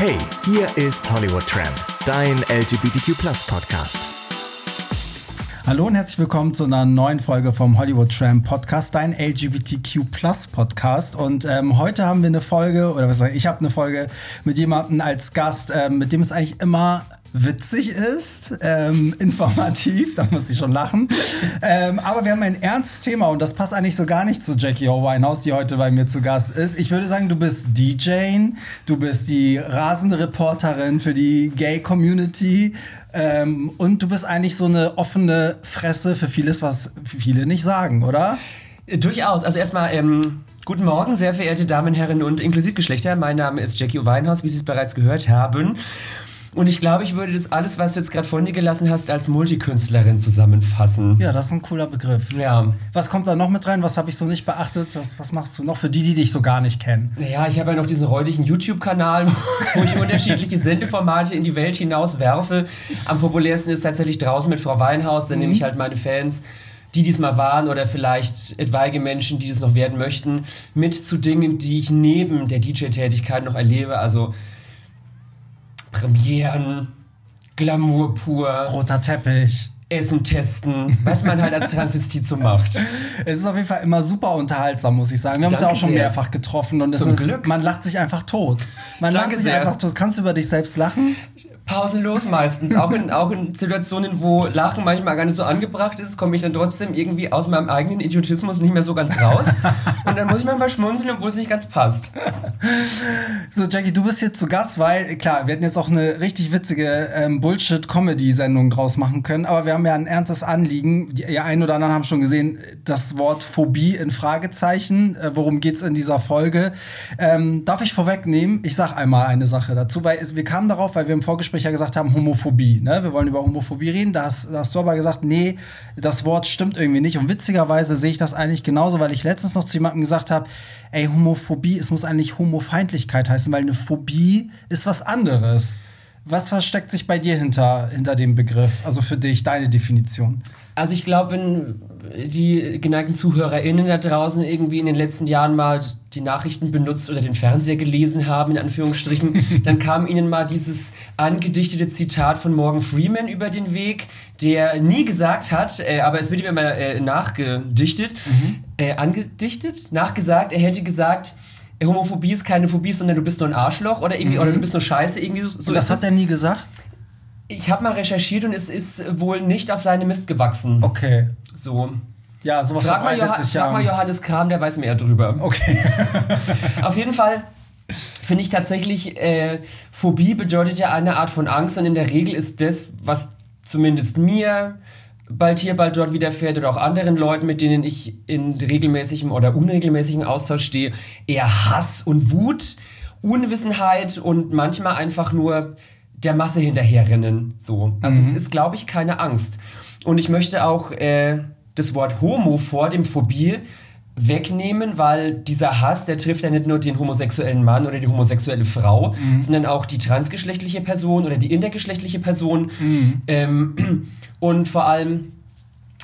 Hey, hier ist Hollywood Tramp, dein LGBTQ Podcast. Hallo und herzlich willkommen zu einer neuen Folge vom Hollywood Tram Podcast, dein LGBTQ Podcast. Und ähm, heute haben wir eine Folge, oder was sag ich, ich habe eine Folge mit jemandem als Gast, ähm, mit dem es eigentlich immer witzig ist, ähm, informativ, da muss ich schon lachen. Ähm, aber wir haben ein ernstes Thema und das passt eigentlich so gar nicht zu Jackie O. Winehouse, die heute bei mir zu Gast ist. Ich würde sagen, du bist DJ, du bist die rasende Reporterin für die Gay-Community ähm, und du bist eigentlich so eine offene Fresse für vieles, was viele nicht sagen, oder? Durchaus. Also erstmal ähm, guten Morgen, sehr verehrte Damen, Herren und Inklusivgeschlechter. Mein Name ist Jackie O. Winehouse, wie Sie es bereits gehört haben. Und ich glaube, ich würde das alles, was du jetzt gerade von dir gelassen hast, als Multikünstlerin zusammenfassen. Ja, das ist ein cooler Begriff. Ja. Was kommt da noch mit rein? Was habe ich so nicht beachtet? Was, was machst du noch für die, die dich so gar nicht kennen? Naja, ich habe ja noch diesen räudigen YouTube-Kanal, wo ich unterschiedliche Sendeformate in die Welt hinaus werfe. Am populärsten ist tatsächlich draußen mit Frau Weinhaus. Da mhm. nehme ich halt meine Fans die diesmal waren oder vielleicht etwaige Menschen, die es noch werden möchten, mit zu Dingen, die ich neben der DJ-Tätigkeit noch erlebe. Also Premieren, Glamour pur. Roter Teppich. Essen testen, was man halt als Transvestit so macht. Es ist auf jeden Fall immer super unterhaltsam, muss ich sagen. Wir haben uns ja auch schon sehr. mehrfach getroffen und es Zum ist, Glück. man lacht sich einfach tot. Man Danke lacht sich sehr. einfach tot. Kannst du über dich selbst lachen? Pausenlos meistens. Auch in, auch in Situationen, wo Lachen manchmal gar nicht so angebracht ist, komme ich dann trotzdem irgendwie aus meinem eigenen Idiotismus nicht mehr so ganz raus. Und dann muss ich manchmal schmunzeln, obwohl es nicht ganz passt. So, Jackie, du bist hier zu Gast, weil, klar, wir hätten jetzt auch eine richtig witzige ähm, Bullshit-Comedy-Sendung draus machen können, aber wir haben ja ein ernstes Anliegen. Die einen oder anderen haben schon gesehen, das Wort Phobie in Fragezeichen. Äh, worum geht es in dieser Folge? Ähm, darf ich vorwegnehmen? Ich sag einmal eine Sache dazu, weil wir kamen darauf, weil wir im Vorgespräch Gespräch ja gesagt haben, Homophobie. Ne? Wir wollen über Homophobie reden. Da hast, da hast, du aber gesagt, nee, das Wort stimmt irgendwie nicht. Und witzigerweise sehe ich das eigentlich genauso, weil ich letztens noch zu jemandem gesagt habe, ey, Homophobie, es muss eigentlich Homofeindlichkeit heißen, weil eine Phobie ist was anderes. Was versteckt sich bei dir hinter, hinter dem Begriff? Also für dich, deine Definition? Also ich glaube, wenn die geneigten ZuhörerInnen da draußen irgendwie in den letzten Jahren mal die Nachrichten benutzt oder den Fernseher gelesen haben, in Anführungsstrichen, dann kam ihnen mal dieses angedichtete Zitat von Morgan Freeman über den Weg, der nie gesagt hat, äh, aber es wird ihm immer äh, nachgedichtet, mhm. äh, angedichtet, nachgesagt, er hätte gesagt, Homophobie ist keine Phobie, sondern du bist nur ein Arschloch oder irgendwie, mhm. oder du bist nur Scheiße, irgendwie so. so das hat er nie gesagt? Ich habe mal recherchiert und es ist wohl nicht auf seine Mist gewachsen. Okay. So. Ja, sowas frag verbreitet mal sich ja. Frag mal Johannes Kram, der weiß mehr drüber. Okay. auf jeden Fall finde ich tatsächlich, äh, Phobie bedeutet ja eine Art von Angst und in der Regel ist das, was zumindest mir bald hier, bald dort widerfährt oder auch anderen Leuten, mit denen ich in regelmäßigem oder unregelmäßigem Austausch stehe, eher Hass und Wut, Unwissenheit und manchmal einfach nur der Masse hinterherrennen. So. Also mhm. es ist, glaube ich, keine Angst. Und ich möchte auch äh, das Wort Homo vor dem Phobie wegnehmen, weil dieser Hass, der trifft ja nicht nur den homosexuellen Mann oder die homosexuelle Frau, mhm. sondern auch die transgeschlechtliche Person oder die intergeschlechtliche Person. Mhm. Ähm, und vor allem,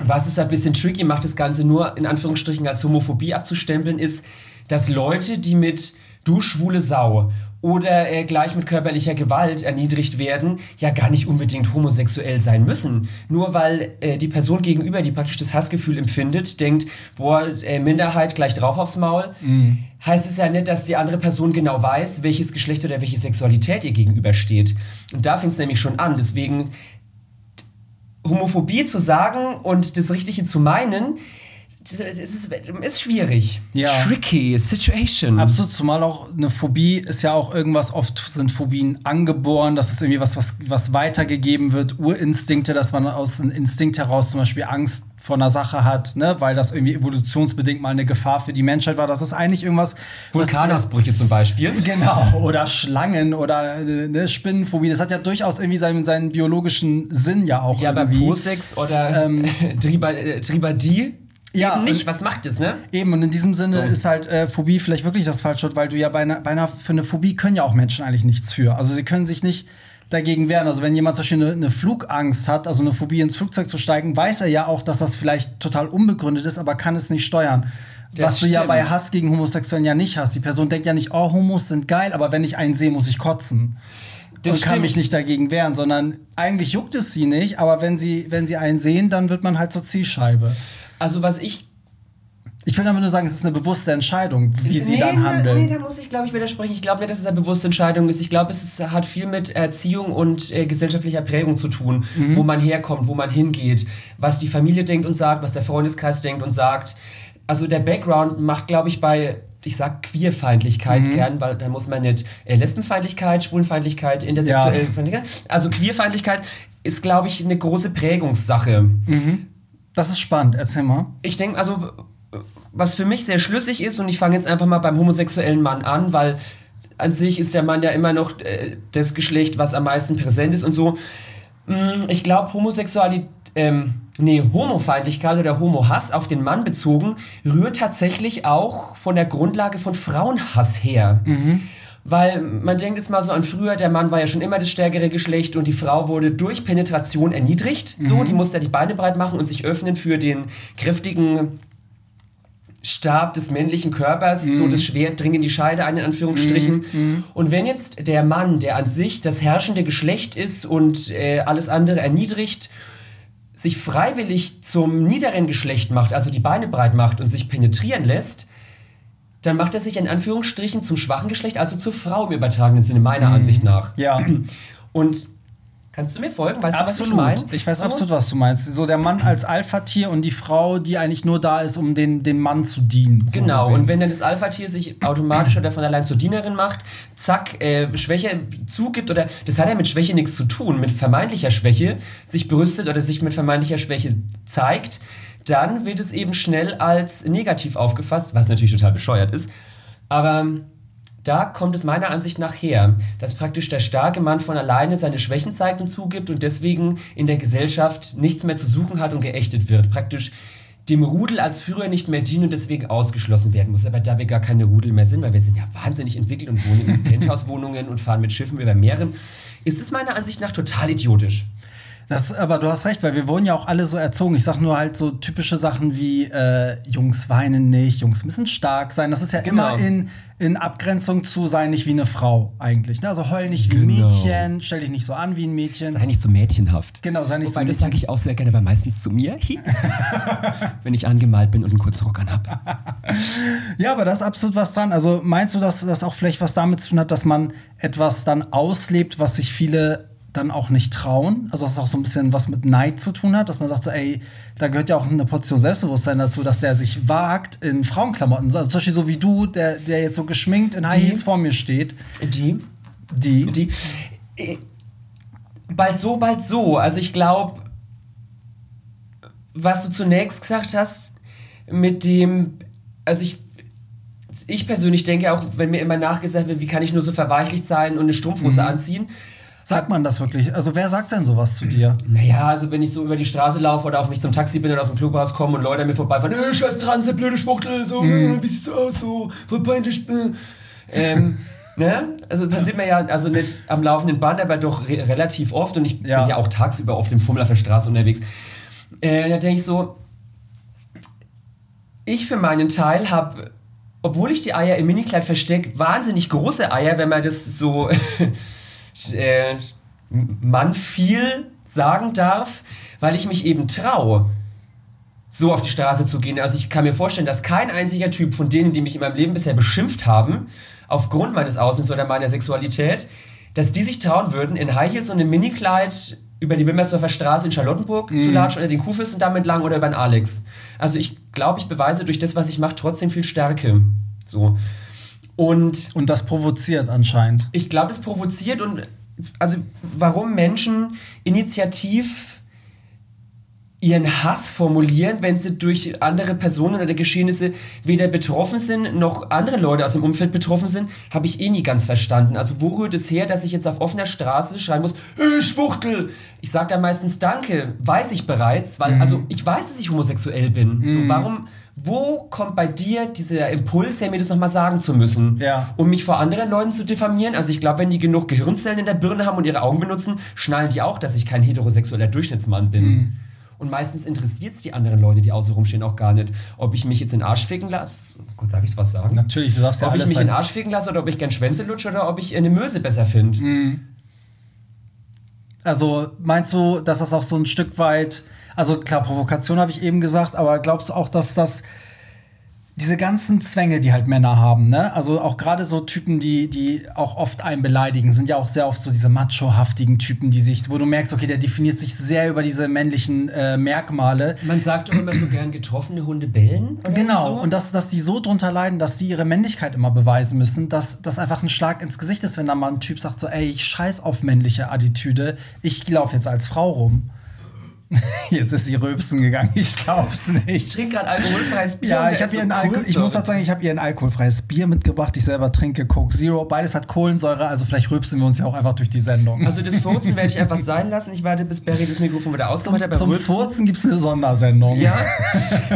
was es ein bisschen tricky macht, das Ganze nur in Anführungsstrichen als Homophobie abzustempeln, ist, dass Leute, die mit du schwule Sau oder äh, gleich mit körperlicher Gewalt erniedrigt werden, ja gar nicht unbedingt homosexuell sein müssen. Nur weil äh, die Person gegenüber, die praktisch das Hassgefühl empfindet, denkt, boah, äh, Minderheit gleich drauf aufs Maul, mhm. heißt es ja nicht, dass die andere Person genau weiß, welches Geschlecht oder welche Sexualität ihr gegenübersteht. Und da fängt es nämlich schon an. Deswegen Homophobie zu sagen und das Richtige zu meinen, es ist, ist schwierig. Ja. Tricky Situation. Absolut, zumal auch eine Phobie ist ja auch irgendwas, oft sind Phobien angeboren, das ist irgendwie was, was, was weitergegeben wird, Urinstinkte, dass man aus einem Instinkt heraus zum Beispiel Angst vor einer Sache hat, ne, weil das irgendwie evolutionsbedingt mal eine Gefahr für die Menschheit war. Das ist eigentlich irgendwas. Vulkanausbrüche zum Beispiel. Genau. Oder Schlangen oder ne, Spinnenphobie. Das hat ja durchaus irgendwie seinen, seinen biologischen Sinn ja auch. Ja, irgendwie. bei Posex oder ähm, Tribadie ja, nicht, was macht es, ne? Eben, und in diesem Sinne so. ist halt äh, Phobie vielleicht wirklich das falsche Wort, weil du ja bei einer, bei einer, für eine Phobie können ja auch Menschen eigentlich nichts für. Also sie können sich nicht dagegen wehren. Also wenn jemand zum Beispiel eine, eine, Flugangst hat, also eine Phobie ins Flugzeug zu steigen, weiß er ja auch, dass das vielleicht total unbegründet ist, aber kann es nicht steuern. Das was du ja stimmt. bei Hass gegen Homosexuellen ja nicht hast. Die Person denkt ja nicht, oh, Homos sind geil, aber wenn ich einen sehe, muss ich kotzen. Das und kann stimmt. mich nicht dagegen wehren, sondern eigentlich juckt es sie nicht, aber wenn sie, wenn sie einen sehen, dann wird man halt zur Zielscheibe. Also was ich Ich will damit nur sagen, es ist eine bewusste Entscheidung, wie sie nee, dann Nee, handeln. da muss ich, glaube ich, widersprechen. Ich glaube nicht, dass es eine bewusste Entscheidung ist. Ich glaube, es ist, hat viel mit Erziehung und äh, gesellschaftlicher Prägung zu tun, Mhm. wo man herkommt, wo man hingeht, was die Familie denkt und sagt, was der Freundeskreis denkt und sagt. Also der Background macht, glaube ich, bei ich sag Queerfeindlichkeit Mhm. gern, weil da muss man nicht äh, Lesbenfeindlichkeit, Schwulenfeindlichkeit, Ja. intersexuelle Feindlichkeit. Also Queerfeindlichkeit ist, glaube ich, eine große Prägungssache. Das ist spannend, erzähl mal. Ich denke, also, was für mich sehr schlüssig ist, und ich fange jetzt einfach mal beim homosexuellen Mann an, weil an sich ist der Mann ja immer noch äh, das Geschlecht, was am meisten präsent ist und so. Mm, Ich glaube, Homosexualität, ähm, nee, Homofeindlichkeit oder Homohass auf den Mann bezogen, rührt tatsächlich auch von der Grundlage von Frauenhass her. Weil man denkt jetzt mal so an früher, der Mann war ja schon immer das stärkere Geschlecht und die Frau wurde durch Penetration erniedrigt. So, die musste ja die Beine breit machen und sich öffnen für den kräftigen Stab des männlichen Körpers, so das Schwert dringend die Scheide an, in Anführungsstrichen. Und wenn jetzt der Mann, der an sich das herrschende Geschlecht ist und äh, alles andere erniedrigt, sich freiwillig zum niederen Geschlecht macht, also die Beine breit macht und sich penetrieren lässt, dann macht er sich in Anführungsstrichen zum schwachen Geschlecht, also zur Frau im übertragenen Sinne, meiner Ansicht nach. Ja, Und kannst du mir folgen? Weißt absolut. du, was ich meine? Ich weiß So? absolut, was du meinst. So der Mann als Alpha-Tier und die Frau, die eigentlich nur da ist, um den, den Mann zu dienen. so Genau, gesehen. und wenn dann das Alpha-Tier sich automatisch oder von allein zur Dienerin macht, zack, äh, Schwäche zugibt, oder das hat ja mit Schwäche nichts zu tun, mit vermeintlicher Schwäche sich brüstet oder sich mit vermeintlicher Schwäche zeigt, dann wird es eben schnell als negativ aufgefasst, was natürlich total bescheuert ist. Aber da kommt es meiner Ansicht nach her, dass praktisch der starke Mann von alleine seine Schwächen zeigt und zugibt und deswegen in der Gesellschaft nichts mehr zu suchen hat und geächtet wird. Praktisch dem Rudel als Führer nicht mehr dienen und deswegen ausgeschlossen werden muss. Aber da wir gar keine Rudel mehr sind, weil wir sind ja wahnsinnig entwickelt und wohnen in Penthouse-Wohnungen und fahren mit Schiffen über Meeren, ist es meiner Ansicht nach total idiotisch. Das, aber du hast recht, weil wir wurden ja auch alle so erzogen. Ich sag nur halt so typische Sachen wie äh, Jungs weinen nicht, Jungs müssen stark sein. Das ist ja Genau. immer in, in Abgrenzung zu sein nicht wie eine Frau eigentlich. Ne? Also heul nicht wie ein Genau. Mädchen, stell dich nicht so an wie ein Mädchen. Sei nicht so mädchenhaft. Genau, sei nicht Wobei, so das sage ich auch sehr gerne, aber meistens zu mir. Wenn ich angemalt bin und einen kurzen Rock anhab. Ja, aber da ist absolut was dran. Also meinst du, dass das auch vielleicht was damit zu tun hat, dass man etwas dann auslebt, was sich viele dann auch nicht trauen? Also es auch so ein bisschen was mit Neid zu tun hat, dass man sagt so, ey, da gehört ja auch eine Portion Selbstbewusstsein dazu, dass der sich wagt in Frauenklamotten. Also zum Beispiel so wie du, der, der jetzt so geschminkt in High Heels vor mir steht. Die Die. Die, äh, bald so, bald so. Also ich glaube, was du zunächst gesagt hast, mit dem, also ich, ich persönlich denke auch, wenn mir immer nachgesagt wird, wie kann ich nur so verweichlicht sein und eine Strumpfhose Mhm. anziehen. Sagt man das wirklich? Also wer sagt denn sowas zu dir? Naja, also wenn ich so über die Straße laufe oder auf mich zum Taxi bin oder aus dem Clubhaus komme und Leute an mir vorbeifahren, äh, scheiß Transe, blöde Schwuchtel, so, Mhm. äh, wie sieht's aus, so, voll peinlich, äh. ähm, ne? Also passiert mir ja, also nicht am laufenden Band, aber doch re relativ oft und ich Ja. bin ja auch tagsüber auf dem Fummel auf der Straße unterwegs. Äh, da denke ich so, ich für meinen Teil habe, obwohl ich die Eier im Minikleid verstecke, wahnsinnig große Eier, wenn man das so äh, Mann viel sagen darf, weil ich mich eben traue, so auf die Straße zu gehen. Also ich kann mir vorstellen, dass kein einziger Typ von denen, die mich in meinem Leben bisher beschimpft haben, aufgrund meines Aussehens oder meiner Sexualität, dass die sich trauen würden, in High Heels und einem Minikleid über die Wilmersdorfer Straße in Charlottenburg zu latschen oder den Kuhfürstendamm entlang oder über den Alex. Also ich glaube, ich beweise durch das, was ich mache, trotzdem viel Stärke. So. Und Und das provoziert anscheinend. ich glaube, es provoziert und also warum Menschen initiativ ihren Hass formulieren, wenn sie durch andere Personen oder Geschehnisse weder betroffen sind, noch andere Leute aus dem Umfeld betroffen sind, habe ich eh nie ganz verstanden. Also wo rührt es her, dass ich jetzt auf offener Straße schreien muss, äh, Schwuchtel! Ich sage dann meistens Danke, weiß ich bereits, weil, also ich weiß, dass ich homosexuell bin. So, warum, wo kommt bei dir dieser Impuls her, mir das nochmal sagen zu müssen? Ja. um mich vor anderen Leuten zu diffamieren. Also ich glaube, wenn die genug Gehirnzellen in der Birne haben und ihre Augen benutzen, schnallen die auch, dass ich kein heterosexueller Durchschnittsmann bin. Und meistens interessiert es die anderen Leute, die außen rumstehen, auch gar nicht, ob ich mich jetzt in den Arsch ficken lasse. Gut, darf ich was sagen? Natürlich, du darfst ja ob ich alles mich in den. Arsch ficken lasse oder ob ich gern Schwänze lutsche oder ob ich eine Möse besser finde. Also meinst du, dass das auch so ein Stück weit, also klar, Provokation habe ich eben gesagt, aber glaubst du auch, dass das diese ganzen Zwänge, die halt Männer haben, ne? Also auch gerade so Typen, die, die auch oft einen beleidigen, sind ja auch sehr oft so diese machohaftigen Typen, die sich, wo du merkst, okay, der definiert sich sehr über diese männlichen äh, Merkmale. Man sagt doch immer so gern, getroffene Hunde bellen. Oder Genau, so. und dass, dass die so drunter leiden, dass die ihre Männlichkeit immer beweisen müssen, dass das einfach ein Schlag ins Gesicht ist, wenn da mal ein Typ sagt, so, ey, ich scheiß auf männliche Attitüde, ich laufe jetzt als Frau rum. Jetzt ist die Röpsen gegangen, ich glaub's Ich nicht. trinke gerade alkoholfreies Bier. Ja, ich, hab hier ein Alko ich muss dazu sagen, ich habe ihr ein alkoholfreies Bier mitgebracht. Ich selber trinke Coke Zero. Beides hat Kohlensäure, also vielleicht rübsen wir uns ja auch einfach durch die Sendung. Also das Furzen werde ich einfach sein lassen. Ich warte, bis Barry das Mikrofon wieder ausgemacht hat. Zum Rülpsen. Furzen gibt's eine Sondersendung. Ja,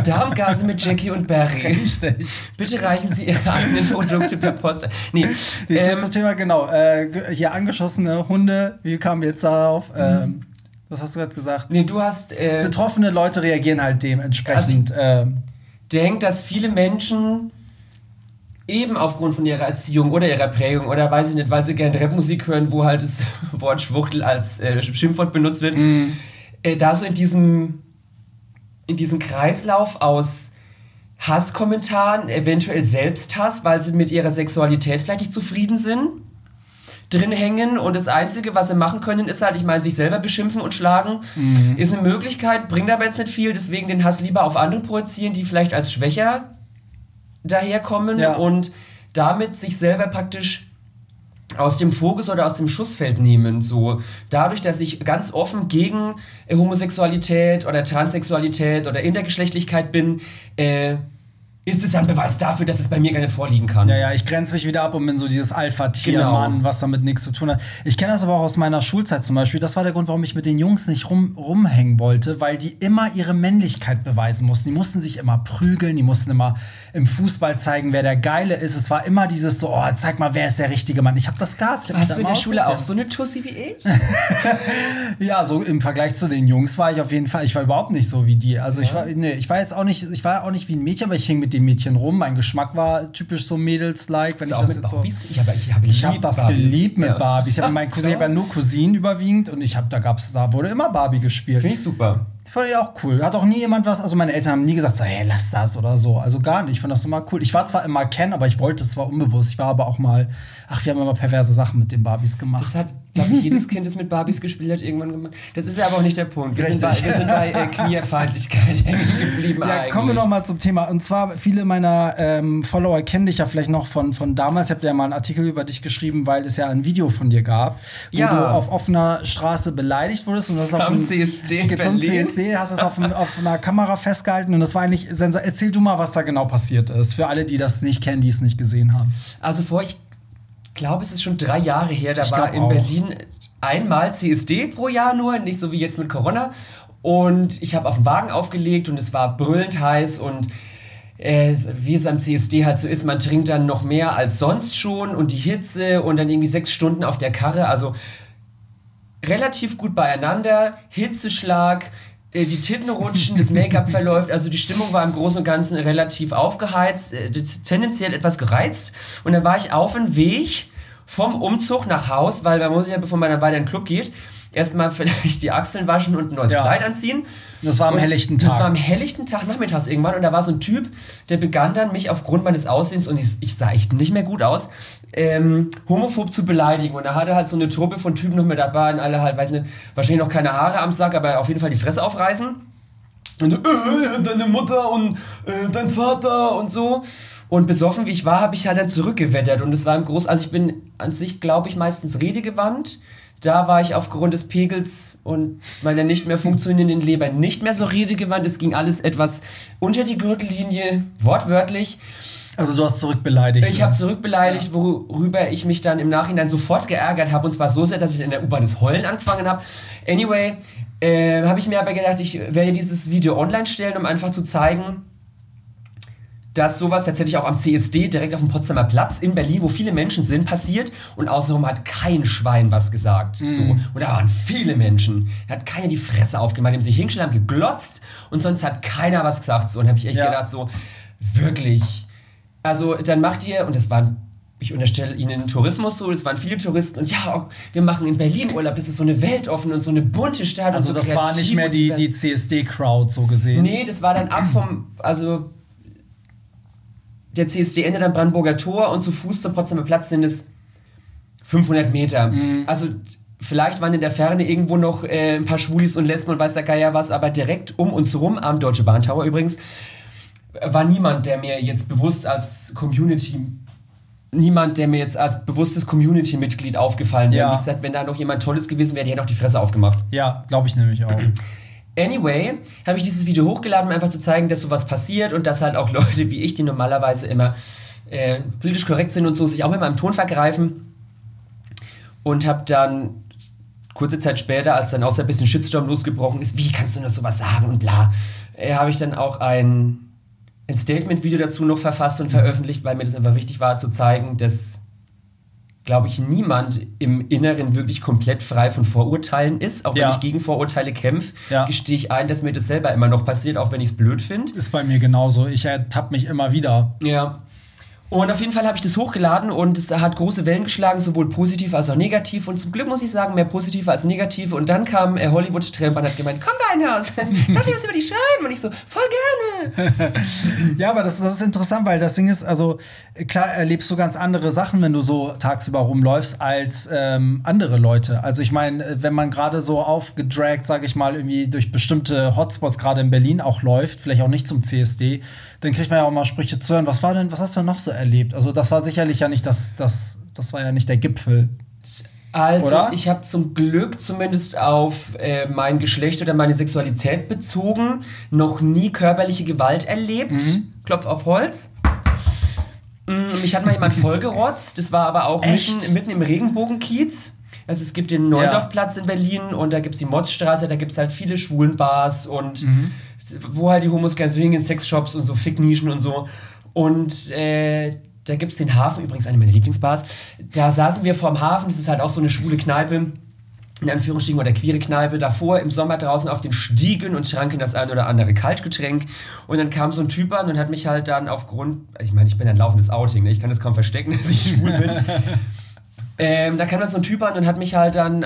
Darmgase mit Jackie und Barry. Richtig. Bitte reichen Sie Ihre eigenen Produkte per Post. Nee, Jetzt ähm, zum Thema, genau. Äh, hier angeschossene Hunde, wie kamen wir jetzt darauf? Ähm, was hast du gerade gesagt? nee, du hast äh, Betroffene Leute reagieren halt dementsprechend. ähm, denkt, dass viele Menschen eben aufgrund von ihrer Erziehung oder ihrer Prägung oder weiß ich nicht, weil sie gerne Rapmusik hören, wo halt das Wort Schwuchtel als äh, Schimpfwort benutzt wird, äh, da so in diesem, in diesem Kreislauf aus Hasskommentaren, eventuell Selbsthass, weil sie mit ihrer Sexualität vielleicht nicht zufrieden sind, drin hängen und das Einzige, was sie machen können, ist halt, ich meine, sich selber beschimpfen und schlagen, ist eine Möglichkeit, bringt aber jetzt nicht viel, deswegen den Hass lieber auf andere projizieren, die vielleicht als schwächer daherkommen Ja. und damit sich selber praktisch aus dem Fokus oder aus dem Schussfeld nehmen. So dadurch, dass ich ganz offen gegen äh, Homosexualität oder Transsexualität oder Intergeschlechtlichkeit bin, äh, ist es ein Beweis dafür, dass es bei mir gar nicht vorliegen kann. Ja, ja, ich grenze mich wieder ab und bin so dieses Alpha-Tier-Mann, Genau. was damit nichts zu tun hat. Ich kenne das aber auch aus meiner Schulzeit zum Beispiel. Das war der Grund, warum ich mit den Jungs nicht rum, rumhängen wollte, weil die immer ihre Männlichkeit beweisen mussten. Die mussten sich immer prügeln, die mussten immer im Fußball zeigen, wer der Geile ist. Es war immer dieses so, oh, zeig mal, wer ist der richtige Mann. Ich habe das Gas. Ich hab Warst du in der Schule auch so eine Tussi wie ich? Ja, so im Vergleich zu den Jungs war ich auf jeden Fall, ich war überhaupt nicht so wie die. Also ich war, nee, ich war jetzt auch nicht, ich war auch nicht wie ein Mädchen, aber ich hing mit den Mädchen rum. Mein Geschmack war typisch so Mädels-like, wenn ich das jetzt so. Barbies? Ich habe ich hab Ich geliebt das Barbies. geliebt mit Ja. Barbies. Ich habe meinen Cousin, ich habe ja nur Cousinen überwiegend und ich habe, da gab's, da wurde immer Barbie gespielt. Finde ich super. Fand ich auch cool. Hat auch nie jemand was, also meine Eltern haben nie gesagt, so, hey, lass das oder so. Also gar nicht. Ich fand das immer cool. Ich war zwar immer Ken, aber ich wollte es zwar unbewusst. Ich war aber auch mal, ach, wir haben immer perverse Sachen mit den Barbies gemacht. Das hat, glaube ich, jedes Kind, das mit Barbies gespielt hat, irgendwann gemacht. Das ist ja aber auch nicht der Punkt. Wir sind bei, Richtig. wir sind bei äh, Queerfeindlichkeit hängen geblieben Ja, eigentlich. kommen wir noch mal zum Thema. Und zwar, viele meiner ähm, Follower kennen dich ja vielleicht noch von, von damals. Ich habe ja mal einen Artikel über dich geschrieben, weil es ja ein Video von dir gab, wo Ja. du auf offener Straße beleidigt wurdest. Und das einem- CSD Zum Berlin. CSD, hast es auf, auf einer Kamera festgehalten. Und das war eigentlich sensor. Erzähl du mal, was da genau passiert ist. Für alle, die das nicht kennen, die es nicht gesehen haben. Also vor, ich glaube, es ist schon drei Jahre her, da Ich war in auch. Berlin einmal CSD pro Jahr nur, nicht so wie jetzt mit Corona. Und ich habe auf den Wagen aufgelegt und es war brüllend heiß und äh, wie es am CSD halt so ist, man trinkt dann noch mehr als sonst schon und die Hitze und dann irgendwie sechs Stunden auf der Karre, also relativ gut beieinander, Hitzeschlag, die Titten rutschen, das Make-up verläuft, also die Stimmung war im Großen und Ganzen relativ aufgeheizt, äh, tendenziell etwas gereizt. Und dann war ich auf dem Weg vom Umzug nach Haus, weil man muss ja, bevor man dann weiter in den Club geht, erstmal vielleicht die Achseln waschen und ein neues Ja. Kleid anziehen. Das war am Und helllichten Das Tag. war am helllichten Tag nachmittags irgendwann und da war so ein Typ, der begann dann mich aufgrund meines Aussehens und ich, ich sah echt nicht mehr gut aus, ähm, homophob zu beleidigen. Und da hatte halt so eine Truppe von Typen noch mit dabei und alle halt, weiß nicht, wahrscheinlich noch keine Haare am Sack, aber auf jeden Fall die Fresse aufreißen. Und äh, deine Mutter und äh, dein Vater und so. Und besoffen wie ich war, habe ich halt dann zurückgewettert. Und es war im Groß, also ich bin an sich, glaube ich, meistens redegewandt. Da war ich aufgrund des Pegels und meiner nicht mehr funktionierenden Leber nicht mehr so redegewandt. Es ging alles etwas unter die Gürtellinie, wortwörtlich. Also du hast zurückbeleidigt. Ich habe zurückbeleidigt, worüber ich mich dann im Nachhinein sofort geärgert habe. Und zwar so sehr, dass ich in der U-Bahn das Heulen angefangen habe. Anyway, äh, habe ich mir aber gedacht, ich werde dieses Video online stellen, um einfach zu zeigen, dass sowas tatsächlich auch am CSD direkt auf dem Potsdamer Platz in Berlin, wo viele Menschen sind, passiert und außenrum hat kein Schwein was gesagt. Mhm. So. Und da waren viele Menschen. Da hat keiner die Fresse aufgemacht, die haben sich hingestellt, haben geglotzt und sonst hat keiner was gesagt. So. Und habe ich echt Ja. gedacht, so, wirklich. Also dann macht ihr, und das waren, ich unterstelle Ihnen Tourismus so, das waren viele Touristen und ja, wir machen in Berlin Urlaub, das ist so eine weltoffene und so eine bunte Stadt. Also so das war nicht mehr die, die CSD-Crowd so gesehen. Nee, das war dann ab vom, also der CSD endet am Brandenburger Tor und zu Fuß zum Potsdamer Platz sind es 500 Meter. Mhm. Also vielleicht waren in der Ferne irgendwo noch äh, ein paar Schwulis und Lesben und weiß der Geier was, aber direkt um uns rum, am Deutsche Bahn Tower übrigens, war niemand, der mir jetzt bewusst als Community niemand, der mir jetzt als bewusstes Community-Mitglied aufgefallen wäre. Ja. Wie gesagt, wenn da noch jemand Tolles gewesen wäre, die hätte auch die Fresse aufgemacht. Ja, glaube ich nämlich auch. Anyway, habe ich dieses Video hochgeladen, um einfach zu zeigen, dass sowas passiert und dass halt auch Leute wie ich, die normalerweise immer äh, politisch korrekt sind und so, sich auch immer im Ton vergreifen. Und habe dann kurze Zeit später, als dann auch so ein bisschen Shitstorm losgebrochen ist, wie kannst du nur sowas sagen und bla, äh, habe ich dann auch ein, ein Statement-Video dazu noch verfasst und veröffentlicht, weil mir das einfach wichtig war, zu zeigen, dass glaube ich, niemand im Inneren wirklich komplett frei von Vorurteilen ist. Auch Ja. wenn ich gegen Vorurteile kämpfe, Ja. gestehe ich ein, dass mir das selber immer noch passiert, auch wenn ich es blöd finde. Ist bei mir genauso. Ich ertappe mich immer wieder. Ja. Und auf jeden Fall habe ich das hochgeladen und es hat große Wellen geschlagen, sowohl positiv als auch negativ. Und zum Glück muss ich sagen, mehr positiv als negativ. Und dann kam äh, Hollywood Tramp und hat gemeint, komm Weinhaus, darf ich was über dich schreiben? Und ich so, voll gerne. Ja, aber das, das ist interessant, weil das Ding ist, also klar erlebst du ganz andere Sachen, wenn du so tagsüber rumläufst, als ähm, andere Leute. Also ich meine, wenn man gerade so aufgedragt, sage ich mal, irgendwie durch bestimmte Hotspots gerade in Berlin auch läuft, vielleicht auch nicht zum CSD, dann kriegt man ja auch mal Sprüche zu hören. Was war denn, was hast du denn noch so erlebt? Also das war sicherlich ja nicht das, das, das war ja nicht der Gipfel. Also, Oder? ich habe zum Glück zumindest auf äh, mein Geschlecht oder meine Sexualität bezogen noch nie körperliche Gewalt erlebt. Mhm. Klopf auf Holz. Mm, Mich hat mal jemand vollgerotzt. Das war aber auch mitten, mitten im Regenbogenkiez. Also es gibt den Neundorfplatz in Berlin und da gibt es die Motzstraße, da gibt es halt viele Schwulenbars und Mhm. wo halt die Homos gerne so hingehen, Sexshops und so Ficknischen und so. Und äh, da gibt es den Hafen, übrigens eine meiner Lieblingsbars. Da saßen wir vorm Hafen, das ist halt auch so eine schwule Kneipe, in Anführungsstrichen, oder queere Kneipe, davor im Sommer draußen auf den Stiegen und tranken das ein oder andere Kaltgetränk. Und dann kam so ein Typ an und hat mich halt dann aufgrund, ich meine, ich bin ein laufendes Outing, ne? ich kann das kaum verstecken, dass ich schwul bin. ähm, da kam dann so ein Typ an und hat mich halt dann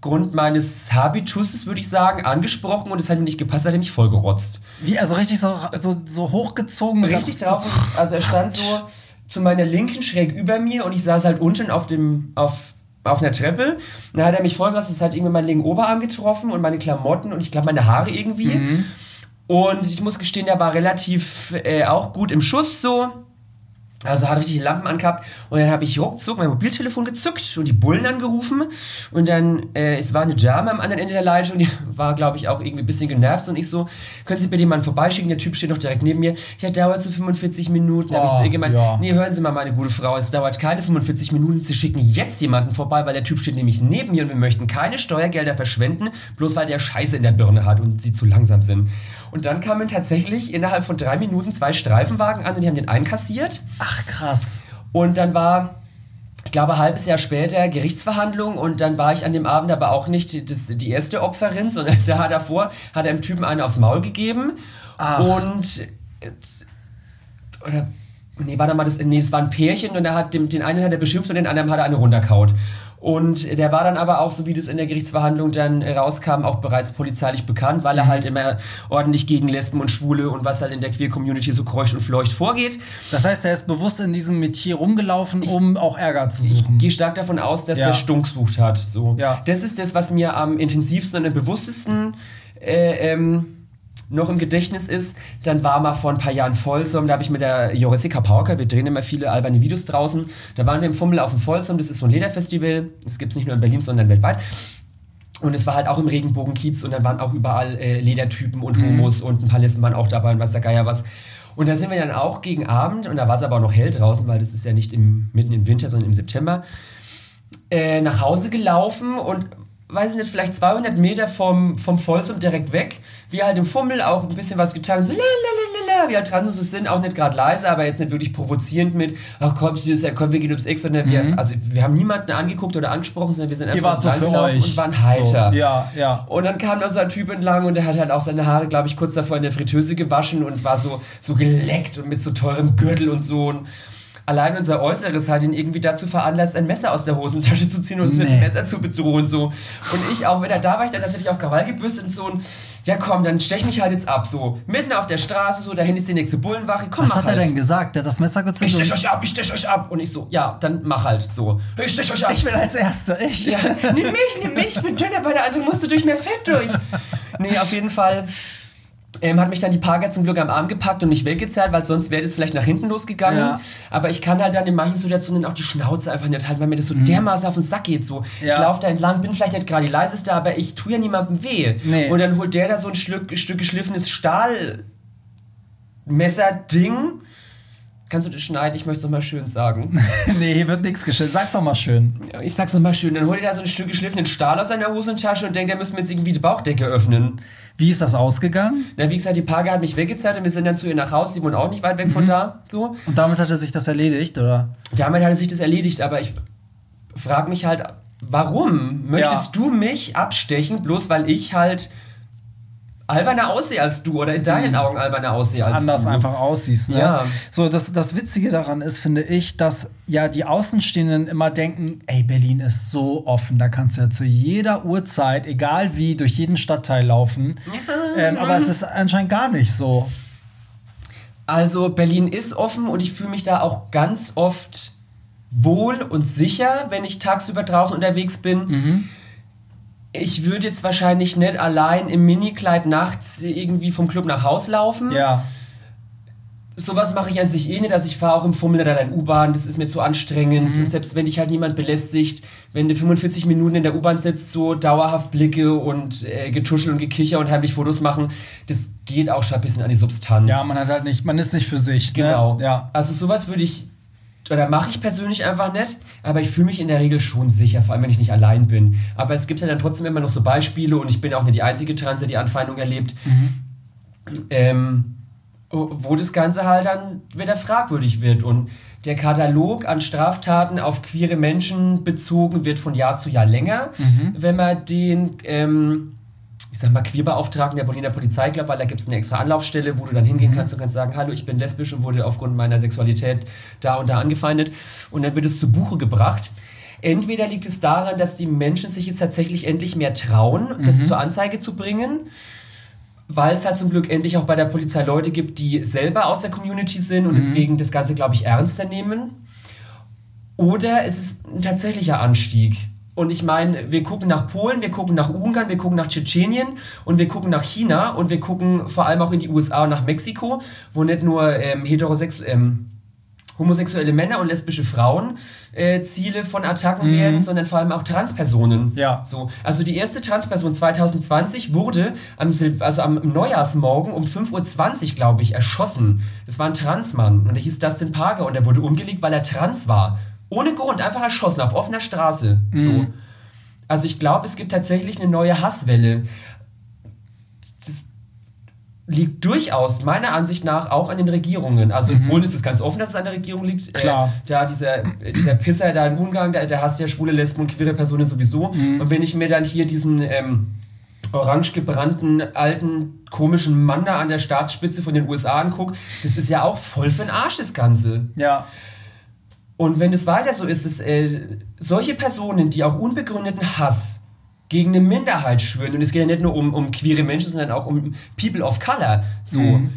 aufgrund meines Habitusses, würde ich sagen, angesprochen und es hat mir nicht gepasst, hat er mich vollgerotzt. Wie, also richtig so, so, so hochgezogen? Richtig drauf. und- Also er stand so zu meiner Linken schräg über mir und ich saß halt unten auf dem auf auf einer Treppe. Und dann hat er mich vollgelassen, es hat irgendwie meinen linken Oberarm getroffen und meine Klamotten und ich glaube meine Haare irgendwie. Und ich muss gestehen, der war relativ äh, auch gut im Schuss so. Also hat richtig Lampen angehabt und dann habe ich ruckzuck mein Mobiltelefon gezückt und die Bullen angerufen und dann, äh, es war eine Dame am anderen Ende der Leitung, die war, glaube ich, auch irgendwie ein bisschen genervt und ich so, können Sie bitte jemanden vorbeischicken, der Typ steht noch direkt neben mir. Ja, dauert so 45 Minuten. Da habe ich Oh, zu ihr gemeint, ja. nee, hören Sie mal, meine gute Frau, es dauert keine 45 Minuten, Sie schicken jetzt jemanden vorbei, weil der Typ steht nämlich neben mir und wir möchten keine Steuergelder verschwenden, bloß weil der Scheiße in der Birne hat und Sie zu langsam sind. Und dann kamen tatsächlich innerhalb von drei Minuten zwei Streifenwagen an und die haben den einkassiert. Ach, krass. Und dann war, ich glaube, ein halbes Jahr später Gerichtsverhandlung und dann war ich an dem Abend aber auch nicht das, die erste Opferin, sondern da davor hat er dem Typen einen aufs Maul gegeben. Ach. Und. äh, Oder. Nee, war da mal das. Nee, es war ein Pärchen und er hat dem, den einen hat er beschimpft und den anderen hat er eine runterkaut. Und der war dann aber auch, so wie das in der Gerichtsverhandlung dann rauskam, auch bereits polizeilich bekannt, weil er halt immer ordentlich gegen Lesben und Schwule und was halt in der Queer-Community so kreucht und fleucht vorgeht. Das heißt, er ist bewusst in diesem Metier rumgelaufen, um auch Ärger zu suchen. gehe stark davon aus, dass Ja. der Stunk gesucht hat. So. Ja. Das ist das, was mir am intensivsten und am bewusstesten äh, ähm, noch im Gedächtnis ist. Dann war mal vor ein paar Jahren Folsom, da habe ich mit der Jessica Pauker, wir drehen immer viele alberne Videos draußen, da waren wir im Fummel auf dem Folsom, das ist so ein Lederfestival, das gibt es nicht nur in Berlin, sondern weltweit. Und es war halt auch im Regenbogenkiez und dann waren auch überall äh, Ledertypen und Homos und ein paar Lesben waren auch dabei und was der Geier was. Und da sind wir dann auch gegen Abend, und da war es aber auch noch hell draußen, weil das ist ja nicht im, mitten im Winter, sondern im September, äh, nach Hause gelaufen und weiß ich nicht, vielleicht 200 Meter vom, vom Volksum direkt weg. Wir halt im Fummel auch ein bisschen was getan, so lalalala, wie halt Transen so sind, auch nicht gerade leise, aber jetzt nicht wirklich provozierend mit, ach komm, süß, komm, wir gehen ums Eck, sondern wir, also wir haben niemanden angeguckt oder angesprochen, sondern wir sind einfach so für euch. und waren heiter. So, ja, ja. Und dann kam da so ein Typ entlang und der hat halt auch seine Haare, glaube ich, kurz davor in der Fritteuse gewaschen und war so, so geleckt und mit so teurem Gürtel und so. Und allein unser Äußeres hat ihn irgendwie dazu veranlasst, ein Messer aus der Hosentasche zu ziehen und uns mit Nee. dem Messer zu bedrohen. So. Und ich auch, wenn er da war, ich dann tatsächlich auf Krawall gebürstet und so. Und ja, komm, dann stech mich halt jetzt ab. So, mitten auf der Straße, so, da hinten ist die nächste Bullenwache. Komm, Was hat er halt. denn gesagt? Der hat das Messer Ich gezündet? stech euch ab, ich stech euch ab. Und ich so, ja, dann mach halt so. Ich stech euch ab. Ich will als Erster, ich. Ja, nimm mich, nimm mich, ich bin dünner, bei der anderen musst du durch mehr Fett durch. Nee, auf jeden Fall ähm, hat mich dann die Parker zum Glück am Arm gepackt und mich weggezerrt, weil sonst wäre das vielleicht nach hinten losgegangen. Ja. Aber ich kann halt dann in manchen Situationen auch die Schnauze einfach nicht halten, weil mir das so dermaßen auf den Sack geht. So. Ich Mhm. Ja. laufe da entlang, bin vielleicht nicht gerade die leiseste, aber ich tue ja niemandem weh. Nee. Und dann holt der da so ein Stück, Stück geschliffenes Stahlmesser-Ding. Kannst du das schneiden? Ich möchte es nochmal schön sagen. nee, hier wird nichts geschehen. Sag's doch mal schön. Ich sag's nochmal schön, dann holt er da so ein Stück geschliffenen Stahl aus seiner Hosentasche und denkt, er müsste mir jetzt irgendwie die Bauchdecke öffnen. Wie ist das ausgegangen? Na, wie gesagt, die Parker hat mich weggezerrt und wir sind dann zu ihr nach Hause, die wohnt auch nicht weit weg von da. So. Und damit hatte sich das erledigt, oder? Damit hat sich das erledigt, aber ich frage mich halt, warum möchtest Ja. du mich abstechen, bloß weil ich halt alberner aussehe als du oder in deinen Augen alberner aussehe als anders du? einfach aussiehst. Ne? Ja. So, das, das Witzige daran ist, finde ich, dass ja die Außenstehenden immer denken, ey, Berlin ist so offen, da kannst du ja zu jeder Uhrzeit, egal wie, durch jeden Stadtteil laufen. Ähm, aber es ist anscheinend gar nicht so. Also Berlin ist offen und ich fühle mich da auch ganz oft wohl und sicher, wenn ich tagsüber draußen unterwegs bin. Mhm. Ich würde jetzt wahrscheinlich nicht allein im Minikleid nachts irgendwie vom Club nach Haus laufen. Ja. Sowas mache ich an sich eh nicht. Also ich fahre auch im Fummel oder in U-Bahn, das ist mir zu anstrengend. Mhm. Und selbst wenn dich halt niemand belästigt, wenn du 45 Minuten in der U-Bahn sitzt, so dauerhaft Blicke und äh, Getuschel und Gekicher und heimlich Fotos machen, das geht auch schon ein bisschen an die Substanz. Ja, man hat halt nicht, man ist nicht für sich. Genau. Ne? Ja. Also sowas würde ich oder mache ich persönlich einfach nicht, aber ich fühle mich in der Regel schon sicher, vor allem wenn ich nicht allein bin. Aber es gibt ja dann trotzdem immer noch so Beispiele und ich bin auch nicht die einzige Trans, die Anfeindung erlebt, ähm, wo das Ganze halt dann wieder fragwürdig wird. Und der Katalog an Straftaten auf queere Menschen bezogen wird von Jahr zu Jahr länger, wenn man den ähm, ich sag mal, Queerbeauftragten der Berliner Polizei glaubt, weil da gibt es eine extra Anlaufstelle, wo du dann hingehen kannst und kannst sagen, hallo, ich bin lesbisch und wurde aufgrund meiner Sexualität da und da angefeindet. Und dann wird es zu Buche gebracht. Entweder liegt es daran, dass die Menschen sich jetzt tatsächlich endlich mehr trauen, das zur Anzeige zu bringen, weil es halt zum Glück endlich auch bei der Polizei Leute gibt, die selber aus der Community sind und deswegen das Ganze, glaube ich, ernster nehmen. Oder es ist ein tatsächlicher Anstieg. Und ich meine, wir gucken nach Polen, wir gucken nach Ungarn, wir gucken nach Tschetschenien und wir gucken nach China und wir gucken vor allem auch in die USA und nach Mexiko, wo nicht nur ähm, heterosex ähm, homosexuelle Männer und lesbische Frauen äh, Ziele von Attacken werden, sondern vor allem auch Transpersonen. Ja. So, also die erste Transperson 2020 wurde am, also am Neujahrsmorgen um 5.20 Uhr, glaube ich, erschossen. Das war ein Transmann und der hieß Dustin Parker und er wurde umgelegt, weil er trans war. Ohne Grund, einfach erschossen, auf offener Straße. So. Also ich glaube, es gibt tatsächlich eine neue Hasswelle. Das liegt durchaus meiner Ansicht nach auch an den Regierungen. Also in Polen ist es ganz offen, dass es an der Regierung liegt. Klar. Äh, da dieser, äh, dieser Pisser da in Ungarn, der, der hasst ja schwule, Lesben und queere Personen sowieso. Und wenn ich mir dann hier diesen ähm, orange gebrannten, alten, komischen Mann da an der Staatsspitze von den USA angucke, das ist ja auch voll für den Arsch, das Ganze. Ja. Und wenn es weiter so ist, dass äh, solche Personen, die auch unbegründeten Hass gegen eine Minderheit schwören, und es geht ja nicht nur um, um queere Menschen, sondern auch um People of Color, so, Mhm.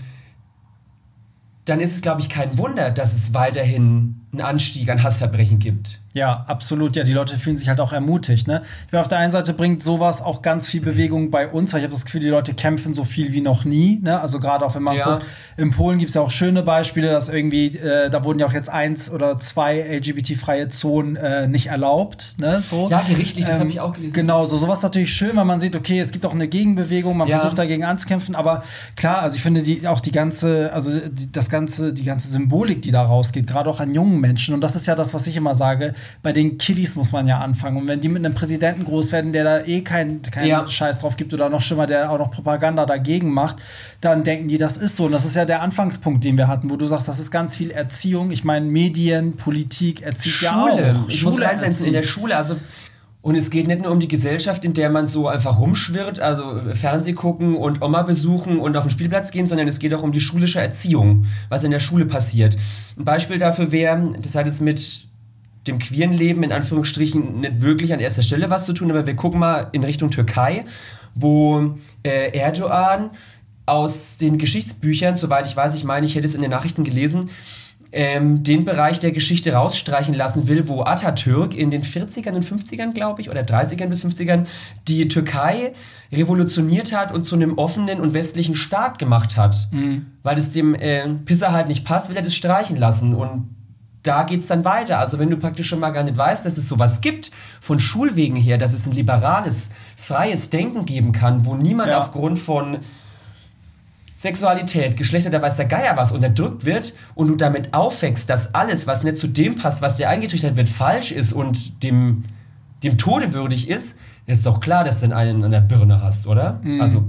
dann ist es, glaube ich, kein Wunder, dass es weiterhin einen Anstieg an Hassverbrechen gibt. Ja, absolut. Ja, die Leute fühlen sich halt auch ermutigt. Ne? Ich meine, auf der einen Seite bringt sowas auch ganz viel Bewegung bei uns, weil ich habe das Gefühl, die Leute kämpfen so viel wie noch nie. Ne? Also gerade auch wenn man Ja. guckt, in Polen gibt es ja auch schöne Beispiele, dass irgendwie, äh, da wurden ja auch jetzt eins oder zwei LGBT-freie Zonen äh, nicht erlaubt. Ne? So. Ja, gerichtlich, das habe ich auch gelesen. Genau, so sowas natürlich schön, weil man sieht, okay, es gibt auch eine Gegenbewegung, man Ja. versucht dagegen anzukämpfen, aber klar, also ich finde die auch die ganze, also die, das ganze, die ganze Symbolik, die da rausgeht, gerade auch an jungen Menschen, und das ist ja das, was ich immer sage, bei den Kiddies muss man ja anfangen. Und wenn die mit einem Präsidenten groß werden, der da eh keinen kein Ja. Scheiß drauf gibt oder noch schlimmer, der auch noch Propaganda dagegen macht, dann denken die, das ist so. Und das ist ja der Anfangspunkt, den wir hatten, wo du sagst, das ist ganz viel Erziehung. Ich meine, Medien, Politik erzieht ja Schule. auch. Ich muss Schule reinsetzen in der. Schule. Also und es geht nicht nur um die Gesellschaft, in der man so einfach rumschwirrt, also Fernseh gucken und Oma besuchen und auf den Spielplatz gehen, sondern es geht auch um die schulische Erziehung, was in der Schule passiert. Ein Beispiel dafür wäre, das hat jetzt mit dem queeren Leben in Anführungsstrichen nicht wirklich an erster Stelle was zu tun, aber wir gucken mal in Richtung Türkei, wo äh, Erdogan aus den Geschichtsbüchern, soweit ich weiß, ich meine, ich hätte es in den Nachrichten gelesen, ähm, den Bereich der Geschichte rausstreichen lassen will, wo Atatürk in den 40ern und 50ern, glaube ich, oder 30ern bis 50ern die Türkei revolutioniert hat und zu einem offenen und westlichen Staat gemacht hat. Weil es dem äh, Pisser halt nicht passt, will er das streichen lassen. Und da geht es dann weiter. Also wenn du praktisch schon mal gar nicht weißt, dass es sowas gibt, von Schulwegen her, dass es ein liberales, freies Denken geben kann, wo niemand Ja. aufgrund von Sexualität, Geschlechter, da weiß der Geier was unterdrückt wird und du damit aufwächst, dass alles, was nicht zu dem passt, was dir eingetrichtert wird, falsch ist und dem, dem Tode würdig ist, ist doch klar, dass du dann einen an der Birne hast, oder? Mhm. Also,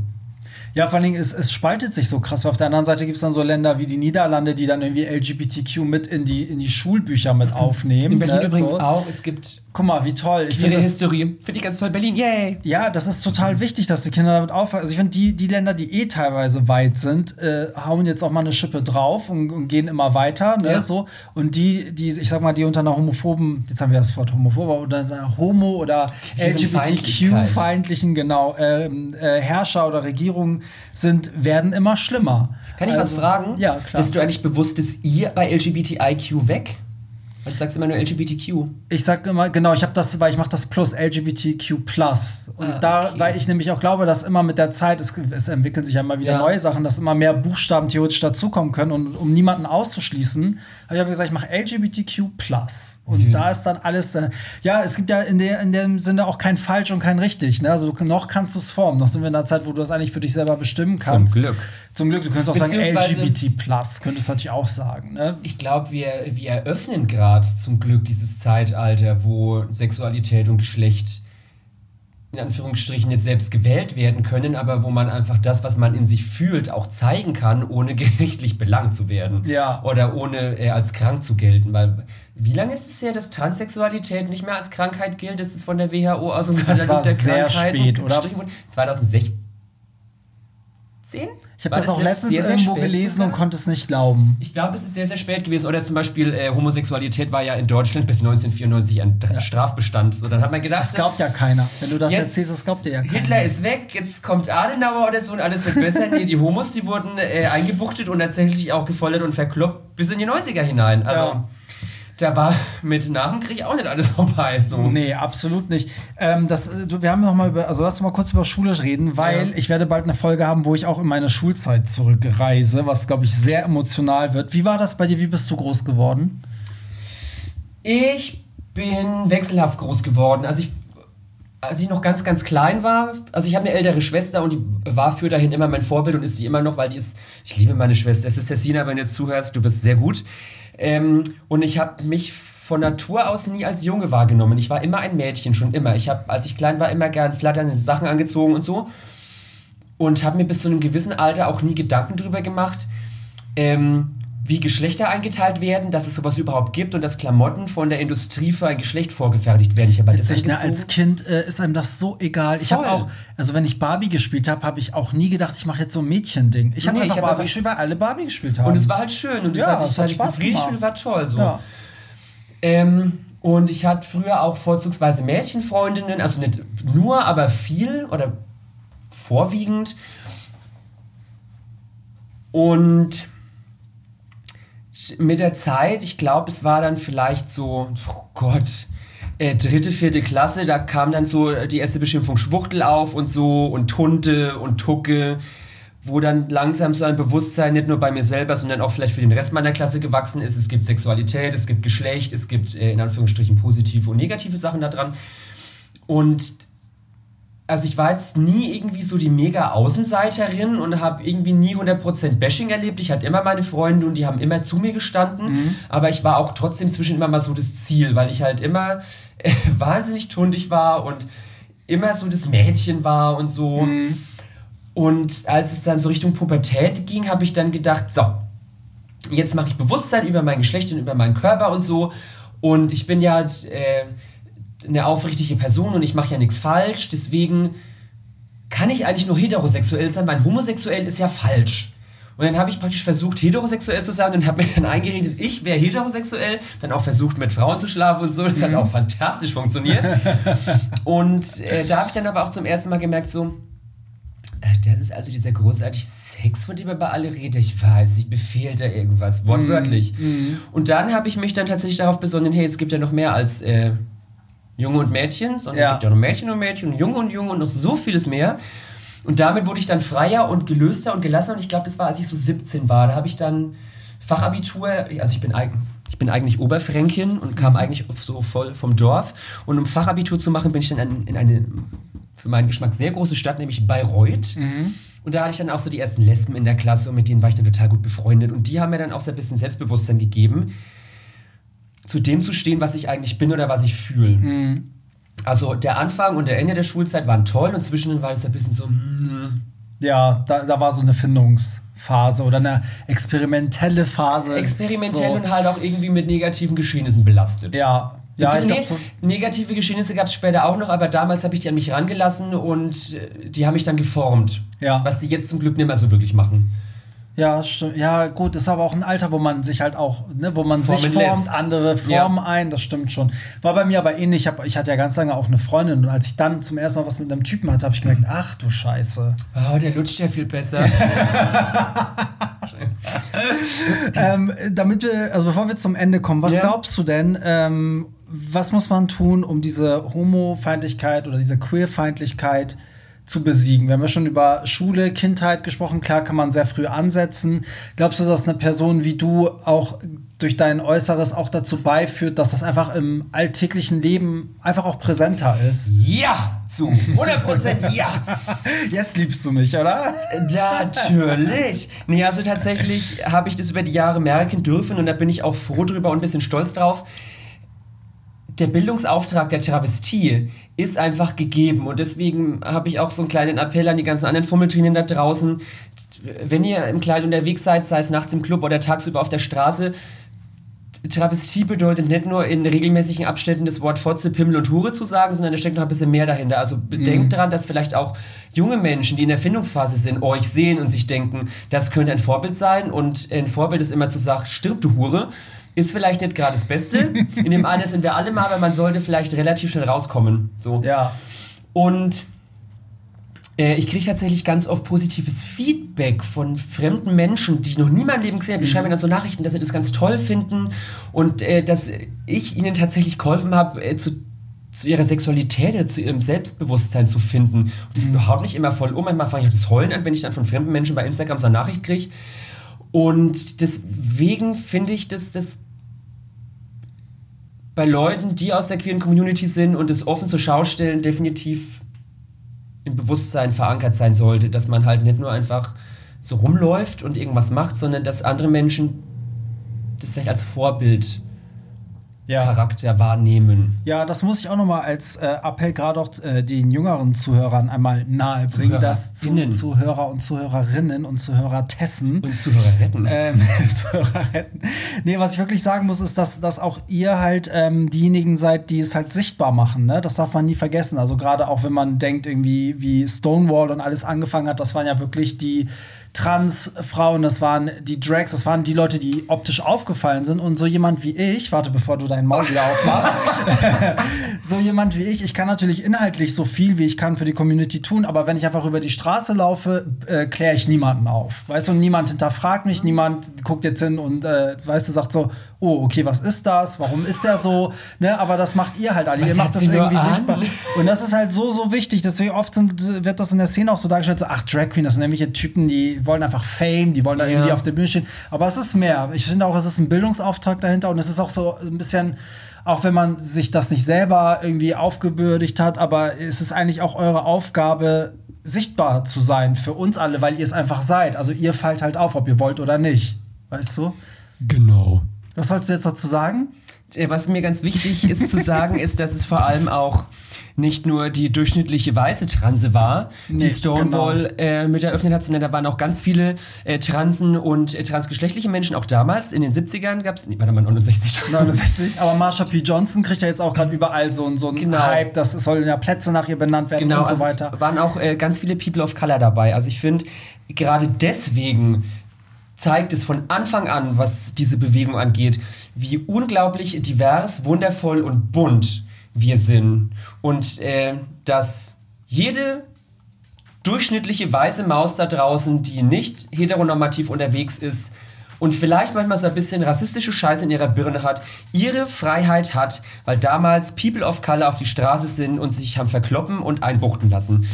Ja, vor allen Dingen, es, es spaltet sich so krass. Auf der anderen Seite gibt es dann so Länder wie die Niederlande, die dann irgendwie LGBTQ mit in die, in die Schulbücher mit aufnehmen. in Berlin ne, übrigens so. auch, es gibt Guck mal, wie toll. Ich finde das, Historie. Finde ich ganz toll. Berlin, yay! ja, das ist total wichtig, dass die Kinder damit aufwachsen. Also ich finde, die, die Länder, die eh teilweise weit sind, äh, hauen jetzt auch mal eine Schippe drauf und, und gehen immer weiter. Ne, Ja. so. Und die, die, ich sag mal, die unter einer homophoben, jetzt haben wir das Wort homophob, oder einer Homo- oder. LGBTQ-feindlichen, genau, ähm, äh, Herrscher oder Regierungen sind, werden immer schlimmer. Kann ich was Also, fragen? Ja, klar. Bist du eigentlich bewusst, dass ihr bei LGBTIQ weg? Weil du sagst immer nur LGBTQ. Ich sag immer, genau, ich habe das, weil ich mache das Plus, LGBTQ Plus. Und Ah, da, okay. weil ich nämlich auch glaube, dass immer mit der Zeit, es, es entwickeln sich ja immer wieder Ja. neue Sachen, dass immer mehr Buchstaben theoretisch dazukommen können. Und um niemanden auszuschließen, habe ich aber gesagt, ich mache LGBTQ Plus. Und Süß. da ist dann alles, äh, ja, es gibt ja in, der, in dem Sinne auch kein falsch und kein richtig. Ne? Also noch kannst du es formen. Noch sind wir in einer Zeit, wo du das eigentlich für dich selber bestimmen kannst. Glück. Zum Glück, du könntest auch sagen LGBT Plus, könntest du natürlich auch sagen. Ne? Ich glaube, wir, wir eröffnen gerade zum Glück dieses Zeitalter, wo Sexualität und Geschlecht in Anführungsstrichen nicht selbst gewählt werden können, aber wo man einfach das, was man in sich fühlt, auch zeigen kann, ohne gerichtlich belangt zu werden. Ja. Oder ohne äh, als krank zu gelten. Weil wie lange ist es her, dass Transsexualität nicht mehr als Krankheit gilt? Das ist von der WHO aus dem Das war der sehr Krankheiten spät, oder? gestrichen worden? 2016? Ich habe das auch letztens sehr, sehr irgendwo gelesen sogar? und konnte es nicht glauben. Ich glaube, es ist sehr, sehr spät gewesen. Oder zum Beispiel äh, Homosexualität war ja in Deutschland bis 1994 ein Dr- Strafbestand. So, dann hat man gedacht, Das glaubt ja keiner. Wenn du das jetzt erzählst, das glaubt dir ja keiner. Hitler ist weg, jetzt kommt Adenauer oder so und alles wird besser. nee, die Homos, die wurden äh, eingebuchtet und tatsächlich auch gefoltert und verkloppt bis in die 90er hinein. Also, Ja. Da war mit nach dem Krieg auch nicht alles vorbei. So. Nee, absolut nicht. Ähm, das, äh, wir haben noch mal über, also lass uns mal kurz über Schule reden, weil Ja. ich werde bald eine Folge haben, wo ich auch in meine Schulzeit zurückreise, was glaube ich sehr emotional wird. Wie war das bei dir? Wie bist du groß geworden? Ich bin wechselhaft groß geworden. Also ich, als ich noch ganz, ganz klein war, also ich habe eine ältere Schwester und die war für dahin immer mein Vorbild und ist sie immer noch, weil die ist, ich liebe meine Schwester. Es ist Tessina, wenn du jetzt zuhörst, du bist sehr gut. Ähm, und ich habe mich von Natur aus nie als Junge wahrgenommen. Ich war immer ein Mädchen, schon immer. Ich habe, als ich klein war, immer gern flatternde Sachen angezogen und so. Und habe mir bis zu einem gewissen Alter auch nie Gedanken drüber gemacht, ähm, wie Geschlechter eingeteilt werden, dass es sowas überhaupt gibt und dass Klamotten von der Industrie für ein Geschlecht vorgefertigt werden. Ich habe das Witzig, ne? Als Kind äh, ist einem das so egal. Ich habe Voll. auch, also wenn ich Barbie gespielt habe, habe ich auch nie gedacht, ich mache jetzt so ein Mädchending. Ich habe Nee, ich einfach hab Barbie gespielt, weil alle Barbie gespielt haben. Und es war halt schön und es Ja, hat, es ich hat Spaß gemacht. und war toll so. ja. Ähm, und ich hatte früher auch vorzugsweise Mädchenfreundinnen, also nicht nur, aber viel oder vorwiegend. Und mit der Zeit, ich glaube, es war dann vielleicht so, oh Gott, äh, dritte, vierte Klasse, da kam dann so die erste Beschimpfung Schwuchtel auf und so und Tunte und Tucke, wo dann langsam so ein Bewusstsein nicht nur bei mir selber, sondern auch vielleicht für den Rest meiner Klasse gewachsen ist. Es gibt Sexualität, es gibt Geschlecht, es gibt äh, in Anführungsstrichen positive und negative Sachen da dran. Und also ich war jetzt nie irgendwie so die mega Außenseiterin und habe irgendwie nie 100% Bashing erlebt. Ich hatte immer meine Freunde und die haben immer zu mir gestanden, mhm. aber ich war auch trotzdem zwischen immer mal so das Ziel, weil ich halt immer äh, wahnsinnig tundig war und immer so das Mädchen war und so. Mhm. Und als es dann so Richtung Pubertät ging, habe ich dann gedacht, so, jetzt mache ich Bewusstsein über mein Geschlecht und über meinen Körper und so. Und ich bin ja äh, eine aufrichtige Person und ich mache ja nichts falsch. Deswegen kann ich eigentlich nur heterosexuell sein, weil homosexuell ist ja falsch. Und dann habe ich praktisch versucht, heterosexuell zu sein und habe mir dann eingeredet, ich wäre heterosexuell, dann auch versucht, mit Frauen zu schlafen und so. Das hat mhm. auch fantastisch funktioniert. und äh, da habe ich dann aber auch zum ersten Mal gemerkt, so, äh, das ist also dieser großartige Sex, von dem er bei alle redet. Ich weiß, ich befehle da irgendwas, wortwörtlich. Mm, mm. Und dann habe ich mich dann tatsächlich darauf besonnen, hey, es gibt ja noch mehr als äh, Junge und Mädchen, sondern ja. es gibt ja noch Mädchen und Mädchen und Junge und Junge und noch so vieles mehr. Und damit wurde ich dann freier und gelöster und gelassener. Und ich glaube, das war, als ich so 17 war. Da habe ich dann Fachabitur, also ich bin, ich bin eigentlich Oberfränkin und kam mhm. eigentlich so voll vom Dorf. Und um Fachabitur zu machen, bin ich dann in eine, für meinen Geschmack, sehr große Stadt, nämlich Bayreuth. Mhm. Und da hatte ich dann auch so die ersten Lesben in der Klasse und mit denen war ich dann total gut befreundet. Und die haben mir dann auch so ein bisschen Selbstbewusstsein gegeben zu dem zu stehen, was ich eigentlich bin oder was ich fühle. Mhm. Also der Anfang und der Ende der Schulzeit waren toll und zwischendrin war es ein bisschen so. Hm, ja, da, da war so eine Findungsphase oder eine experimentelle Phase. Experimentell so. und halt auch irgendwie mit negativen Geschehnissen belastet. Ja. Ja, ich nee, so negative Geschehnisse gab es später auch noch, aber damals habe ich die an mich rangelassen und äh, die haben mich dann geformt. Ja. Was die jetzt zum Glück nicht mehr so wirklich machen. Ja, ja, gut, ist aber auch ein Alter, wo man sich halt auch, ne, wo man Formen sich formt, lässt. andere Formen ja. ein, das stimmt schon. War bei mir aber ähnlich, ich, hab, ich hatte ja ganz lange auch eine Freundin und als ich dann zum ersten Mal was mit einem Typen hatte, habe ich gemerkt, ach du Scheiße. Oh, der lutscht ja viel besser. ähm, damit wir, also bevor wir zum Ende kommen, was ja. glaubst du denn, ähm, was muss man tun, um diese Homofeindlichkeit oder diese Queerfeindlichkeit zu besiegen. Wir haben ja schon über Schule, Kindheit gesprochen. Klar kann man sehr früh ansetzen. Glaubst du, dass eine Person wie du auch durch dein Äußeres auch dazu beiführt, dass das einfach im alltäglichen Leben einfach auch präsenter ist? Ja, zu 100 Prozent ja. Jetzt liebst du mich, oder? Natürlich. Nee, also tatsächlich habe ich das über die Jahre merken dürfen und da bin ich auch froh drüber und ein bisschen stolz drauf der Bildungsauftrag der Travestie ist einfach gegeben. Und deswegen habe ich auch so einen kleinen Appell an die ganzen anderen Fummeltrinen da draußen. Wenn ihr im Kleid unterwegs seid, sei es nachts im Club oder tagsüber auf der Straße, Travestie bedeutet nicht nur in regelmäßigen Abständen das Wort Fotze, Pimmel und Hure zu sagen, sondern da steckt noch ein bisschen mehr dahinter. Also bedenkt mhm. daran, dass vielleicht auch junge Menschen, die in der Findungsphase sind, euch sehen und sich denken, das könnte ein Vorbild sein. Und ein Vorbild ist immer zu sagen, stirb du Hure ist vielleicht nicht gerade das Beste. In dem Alter sind wir alle mal, aber man sollte vielleicht relativ schnell rauskommen. So. Ja. Und äh, ich kriege tatsächlich ganz oft positives Feedback von fremden Menschen, die ich noch nie in meinem Leben gesehen habe. Die mhm. schreiben mir dann so Nachrichten, dass sie das ganz toll finden und äh, dass ich ihnen tatsächlich geholfen habe, äh, zu, zu ihrer Sexualität oder zu ihrem Selbstbewusstsein zu finden. Und das mhm. haut nicht immer voll um. Manchmal fange ich auch das Heulen an, wenn ich dann von fremden Menschen bei Instagram so eine Nachricht kriege. Und deswegen finde ich, dass das bei Leuten, die aus der queeren Community sind und es offen zur Schau stellen, definitiv im Bewusstsein verankert sein sollte, dass man halt nicht nur einfach so rumläuft und irgendwas macht, sondern dass andere Menschen das vielleicht als Vorbild ja. Charakter wahrnehmen. Ja, das muss ich auch nochmal als äh, Appell gerade auch äh, den jüngeren Zuhörern einmal nahebringen, dass zu Zuhörer und Zuhörerinnen und Zuhörertessen und Zuhörerretten. Ähm, Zuhörerretten. Nee, was ich wirklich sagen muss, ist, dass, dass auch ihr halt ähm, diejenigen seid, die es halt sichtbar machen. Ne? Das darf man nie vergessen. Also gerade auch wenn man denkt, irgendwie wie Stonewall und alles angefangen hat, das waren ja wirklich die Transfrauen, das waren die Drags, das waren die Leute, die optisch aufgefallen sind. Und so jemand wie ich, warte, bevor du deinen Maul wieder aufmachst, so jemand wie ich, ich kann natürlich inhaltlich so viel, wie ich kann für die Community tun, aber wenn ich einfach über die Straße laufe, äh, kläre ich niemanden auf. Weißt du, niemand hinterfragt mich, niemand guckt jetzt hin und, äh, weißt du, sagt so, oh, okay, was ist das? Warum ist der so? Ne, aber das macht ihr halt alle. Was ihr macht das irgendwie sichtbar. Und das ist halt so, so wichtig. Deswegen oft sind, wird das in der Szene auch so dargestellt, so, ach, Drag Queen, das sind nämlich Typen, die wollen einfach Fame, die wollen da ja. irgendwie auf der Bühne stehen. Aber es ist mehr. Ich finde auch, es ist ein Bildungsauftrag dahinter und es ist auch so ein bisschen auch wenn man sich das nicht selber irgendwie aufgebürdigt hat, aber es ist eigentlich auch eure Aufgabe, sichtbar zu sein für uns alle, weil ihr es einfach seid. Also ihr fallt halt auf, ob ihr wollt oder nicht. Weißt du? Genau. Was wolltest du jetzt dazu sagen? Äh, was mir ganz wichtig ist zu sagen, ist, dass es vor allem auch nicht nur die durchschnittliche weiße Transe war, Nee, die Stonewall genau. äh, mit eröffnet hat, sondern da waren auch ganz viele äh, Transen und äh, transgeschlechtliche Menschen. Auch damals, in den 70ern gab es, nee, warte mal, 69 schon. 69. Aber Marsha P. Johnson kriegt ja jetzt auch gerade überall so, so einen Genau. Hype, dass es sollen ja Plätze nach ihr benannt werden Genau, und so also weiter. es waren auch äh, ganz viele People of Color dabei. Also ich finde, gerade deswegen zeigt es von Anfang an, was diese Bewegung angeht, wie unglaublich divers, wundervoll und bunt wir sind. Und äh, dass jede durchschnittliche weiße Maus da draußen, die nicht heteronormativ unterwegs ist und vielleicht manchmal so ein bisschen rassistische Scheiße in ihrer Birne hat, ihre Freiheit hat, weil damals People of Color auf die Straße sind und sich haben verkloppen und einbuchten lassen.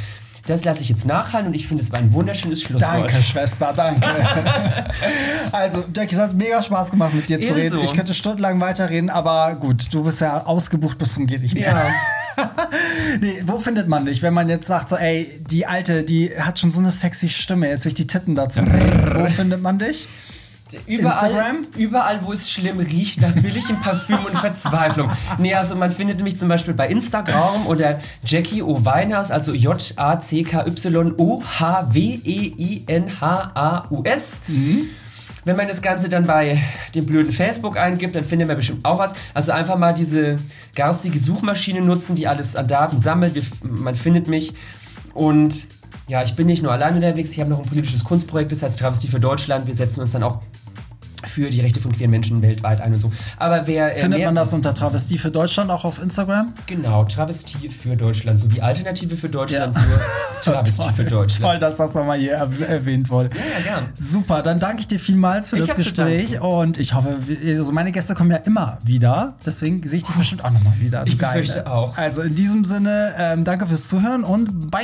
Das lasse ich jetzt nachhallen und ich finde, es war ein wunderschönes Schlusswort. Danke, Schwester, danke. also, Jackie, es hat mega Spaß gemacht, mit dir zu Ebenso. reden. Ich könnte stundenlang weiterreden, aber gut, du bist ja ausgebucht bis zum geht nicht mehr. Ja. Nee, wo findet man dich, wenn man jetzt sagt, so, ey, die Alte, die hat schon so eine sexy Stimme, jetzt will ich die Titten dazu sehen. wo findet man dich? Überall, Instagram? überall, wo es schlimm riecht, nach billigem Parfüm und Verzweiflung. Nee, also man findet mich zum Beispiel bei Instagram oder Jackie O. Weinhaus, also J-A-C-K-Y-O-H-W-E-I-N-H-A-U-S. Wenn man das Ganze dann bei dem blöden Facebook eingibt, dann findet man bestimmt auch was. Also einfach mal diese garstige Suchmaschine nutzen, die alles an Daten sammelt. Man findet mich. Und ja, ich bin nicht nur allein unterwegs, ich habe noch ein politisches Kunstprojekt, das heißt Travestie für Deutschland. Wir setzen uns dann auch für die Rechte von queeren Menschen weltweit ein und so. Aber wer äh, Findet man das unter Travestie für Deutschland auch auf Instagram? Genau, Travestie für Deutschland, sowie Alternative für Deutschland, nur Travestie für Deutschland. Toll, dass das nochmal hier erw- erwähnt wurde. Ja, gern. Super, dann danke ich dir vielmals für Ich das Gespräch und ich hoffe, also meine Gäste kommen ja immer wieder, deswegen sehe ich dich bestimmt auch nochmal wieder. du Ich Geile. befürchte auch. Also in diesem Sinne, ähm, danke fürs Zuhören und bye.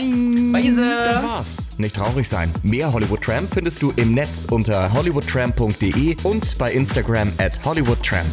Weise! Das war's. Nicht traurig sein. Mehr Hollywood Tramp findest du im Netz unter hollywoodtramp.de und bei Instagram at hollywoodtramp.